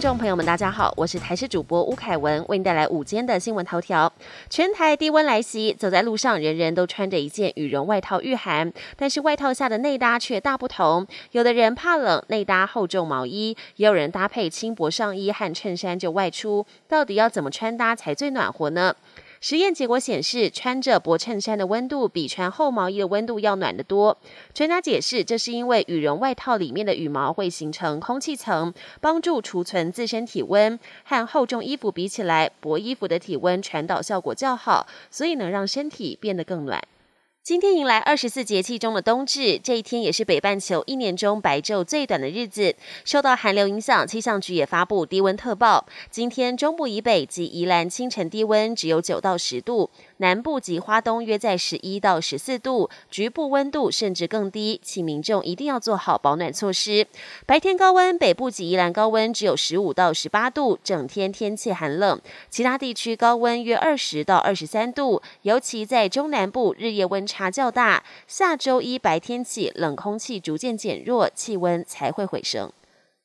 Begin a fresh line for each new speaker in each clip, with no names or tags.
众朋友们，大家好，我是台视主播吴凯文，为您带来午间的新闻头条。全台低温来袭，走在路上，人人都穿着一件羽绒外套御寒，但是外套下的内搭却大不同。有的人怕冷，内搭厚重毛衣；也有人搭配轻薄上衣和衬衫就外出。到底要怎么穿搭才最暖和呢？实验结果显示，穿着薄衬衫的温度比穿厚毛衣的温度要暖得多。专家解释，这是因为羽绒外套里面的羽毛会形成空气层，帮助储存自身体温。和厚重衣服比起来，薄衣服的体温传导效果较好，所以能让身体变得更暖。今天迎来二十四节气中的冬至，这一天也是北半球一年中白昼最短的日子。受到寒流影响，气象局也发布低温特报。今天中部以北及宜兰清晨低温只有九到十度。南部及花东约在十一到十四度，局部温度甚至更低，请民众一定要做好保暖措施。白天高温，北部及宜兰高温只有十五到十八度，整天天气寒冷。其他地区高温约二十到二十三度，尤其在中南部日夜温差差较大。下周一白天起，冷空气逐渐减弱，气温才会回升。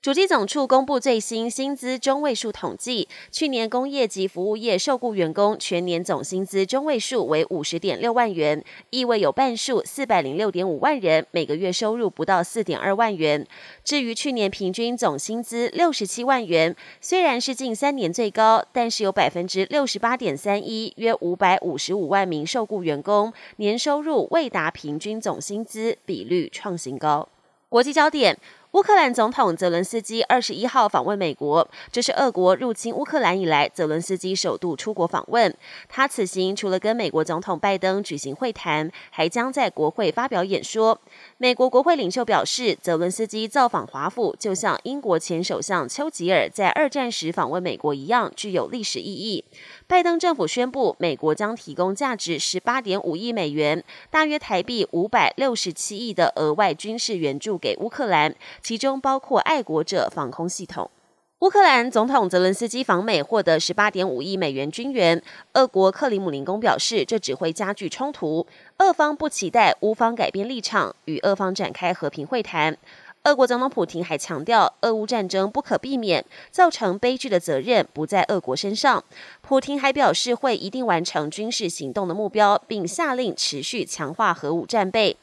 主机总处公布最新薪资中位数统计，去年工业及服务业受雇员工全年总薪资中位数为五十点六万元，意味有半数四百零六点五万人每个月收入不到四点二万元。至于去年平均总薪资六十七万元，虽然是近三年最高，但是有百分之六十八点三一，约五百五十五万名受雇员工年收入未达平均总薪资，比率创新高。国际焦点。乌克兰总统泽伦斯基二十一号访问美国，这是俄国入侵乌克兰以来，泽伦斯基首度出国访问。他此行除了跟美国总统拜登举行会谈，还将在国会发表演说。美国国会领袖表示，泽伦斯基造访华府，就像英国前首相丘吉尔在二战时访问美国一样，具有历史意义。拜登政府宣布，美国将提供价值十八点五亿美元（大约台币五百六十七亿）的额外军事援助给乌克兰，其中包括爱国者防空系统。乌克兰总统泽伦斯基访美获得十八点五亿美元军援。俄国克里姆林宫表示，这只会加剧冲突。俄方不期待乌方改变立场，与俄方展开和平会谈。俄国总统普京还强调，俄乌战争不可避免，造成悲剧的责任不在俄国身上。普京还表示，会一定完成军事行动的目标，并下令持续强化核武战备。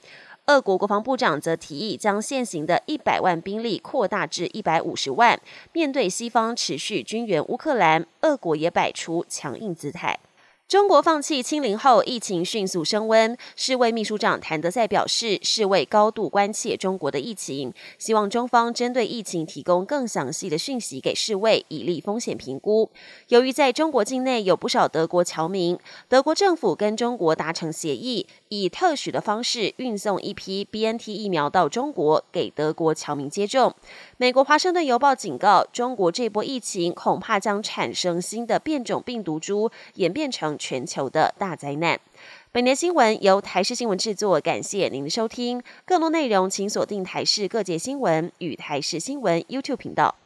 俄国国防部长则提议将现行的一百万兵力扩大至一百五十万。面对西方持续军援乌克兰，俄国也摆出强硬姿态。中国放弃清零后，疫情迅速升温。世卫秘书长谭德赛表示，世卫高度关切中国的疫情，希望中方针对疫情提供更详细的讯息给世卫，以利风险评估。由于在中国境内有不少德国侨民，德国政府跟中国达成协议，以特许的方式运送一批 BNT 疫苗到中国，给德国侨民接种。美国《华盛顿邮报》警告，中国这波疫情恐怕将产生新的变种病毒株，演变成全球的大灾难。本年新闻由台视新闻制作，感谢您的收听。更多内容请锁定台视各界新闻与台视新闻 YouTube 频道。